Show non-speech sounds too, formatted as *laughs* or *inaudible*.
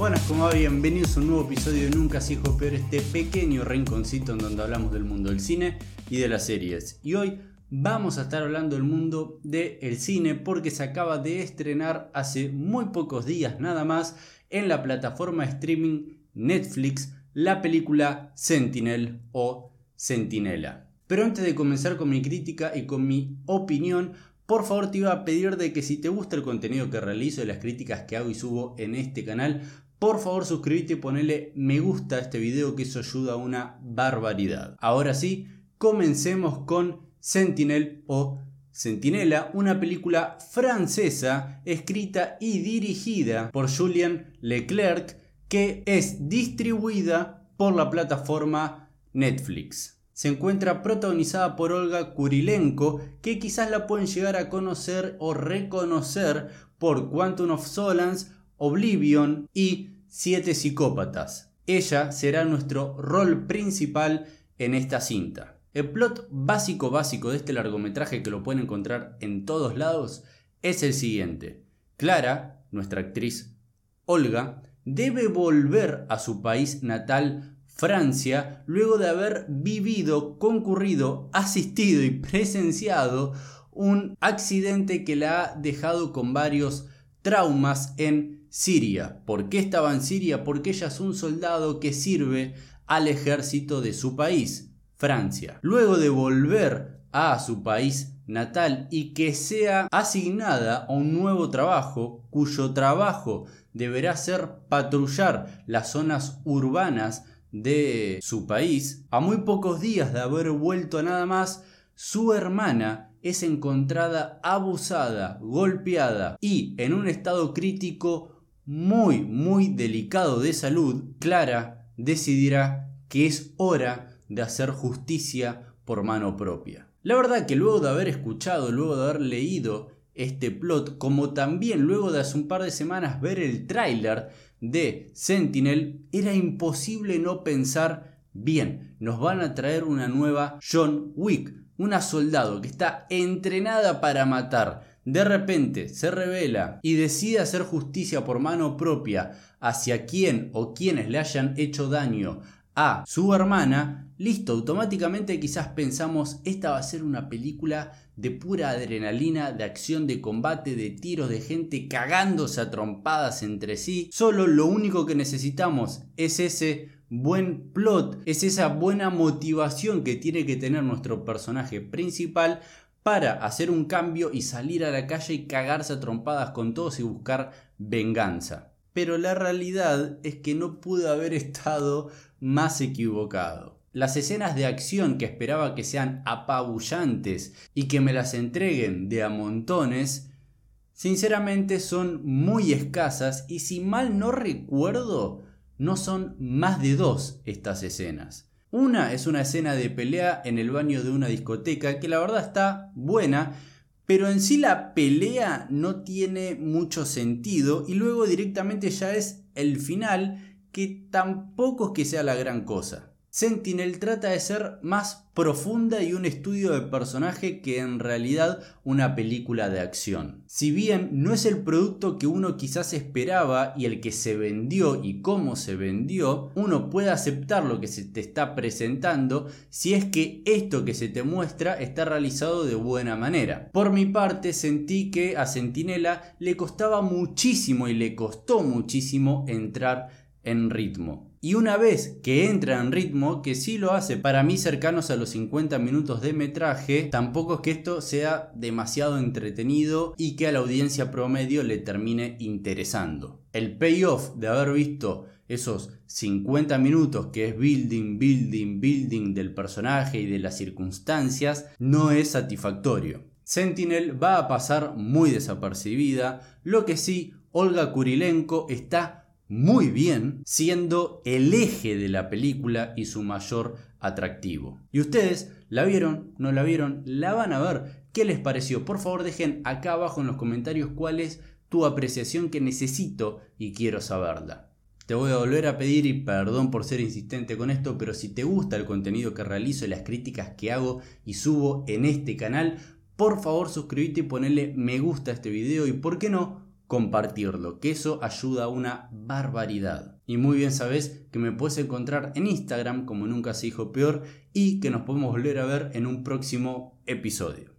Buenas, como va? Bienvenidos a un nuevo episodio de Nunca se dijo peor, este pequeño rinconcito en donde hablamos del mundo del cine y de las series. Y hoy vamos a estar hablando del mundo del cine porque se acaba de estrenar hace muy pocos días nada más en la plataforma streaming Netflix la película Sentinel o Sentinela. Pero antes de comenzar con mi crítica y con mi opinión, por favor te iba a pedir de que si te gusta el contenido que realizo y las críticas que hago y subo en este canal, por favor suscríbete y ponele me gusta a este video que eso ayuda a una barbaridad. Ahora sí, comencemos con Sentinel o Sentinela, una película francesa escrita y dirigida por Julien Leclerc que es distribuida por la plataforma Netflix se encuentra protagonizada por Olga Kurilenko, que quizás la pueden llegar a conocer o reconocer por Quantum of Solace, Oblivion y Siete Psicópatas. Ella será nuestro rol principal en esta cinta. El plot básico básico de este largometraje que lo pueden encontrar en todos lados es el siguiente. Clara, nuestra actriz Olga, debe volver a su país natal Francia, luego de haber vivido, concurrido, asistido y presenciado un accidente que la ha dejado con varios traumas en Siria. ¿Por qué estaba en Siria? Porque ella es un soldado que sirve al ejército de su país, Francia. Luego de volver a su país natal y que sea asignada a un nuevo trabajo cuyo trabajo deberá ser patrullar las zonas urbanas de su país, a muy pocos días de haber vuelto nada más, su hermana es encontrada abusada, golpeada y en un estado crítico muy, muy delicado de salud, Clara decidirá que es hora de hacer justicia por mano propia. La verdad que luego de haber escuchado, luego de haber leído este plot, como también luego de hace un par de semanas ver el tráiler de Sentinel, era imposible no pensar, bien, nos van a traer una nueva John Wick, una soldado que está entrenada para matar. De repente se revela y decide hacer justicia por mano propia hacia quien o quienes le hayan hecho daño a su hermana, listo, automáticamente quizás pensamos, esta va a ser una película de pura adrenalina, de acción, de combate, de tiros, de gente cagándose a trompadas entre sí. Solo lo único que necesitamos es ese buen plot, es esa buena motivación que tiene que tener nuestro personaje principal para hacer un cambio y salir a la calle y cagarse a trompadas con todos y buscar venganza. Pero la realidad es que no pudo haber *laughs* estado más equivocado. Las escenas de acción que esperaba que sean apabullantes y que me las entreguen de a montones, sinceramente son muy escasas y si mal no recuerdo, no son más de dos estas escenas. Una es una escena de pelea en el baño de una discoteca que la verdad está buena, pero en sí la pelea no tiene mucho sentido y luego directamente ya es el final que tampoco es que sea la gran cosa. Sentinel trata de ser más profunda y un estudio de personaje que en realidad una película de acción. Si bien no es el producto que uno quizás esperaba y el que se vendió y cómo se vendió, uno puede aceptar lo que se te está presentando si es que esto que se te muestra está realizado de buena manera. Por mi parte sentí que a Sentinela le costaba muchísimo y le costó muchísimo entrar en ritmo. Y una vez que entra en ritmo, que sí lo hace para mí cercanos a los 50 minutos de metraje, tampoco es que esto sea demasiado entretenido y que a la audiencia promedio le termine interesando. El payoff de haber visto esos 50 minutos que es building, building, building del personaje y de las circunstancias no es satisfactorio. Sentinel va a pasar muy desapercibida, lo que sí, Olga Kurilenko está muy bien, siendo el eje de la película y su mayor atractivo. ¿Y ustedes la vieron? ¿No la vieron? ¿La van a ver? ¿Qué les pareció? Por favor dejen acá abajo en los comentarios cuál es tu apreciación que necesito y quiero saberla. Te voy a volver a pedir y perdón por ser insistente con esto, pero si te gusta el contenido que realizo y las críticas que hago y subo en este canal, por favor suscríbete y ponle me gusta a este video y por qué no compartirlo, que eso ayuda a una barbaridad. Y muy bien sabes que me puedes encontrar en Instagram como nunca se dijo peor y que nos podemos volver a ver en un próximo episodio.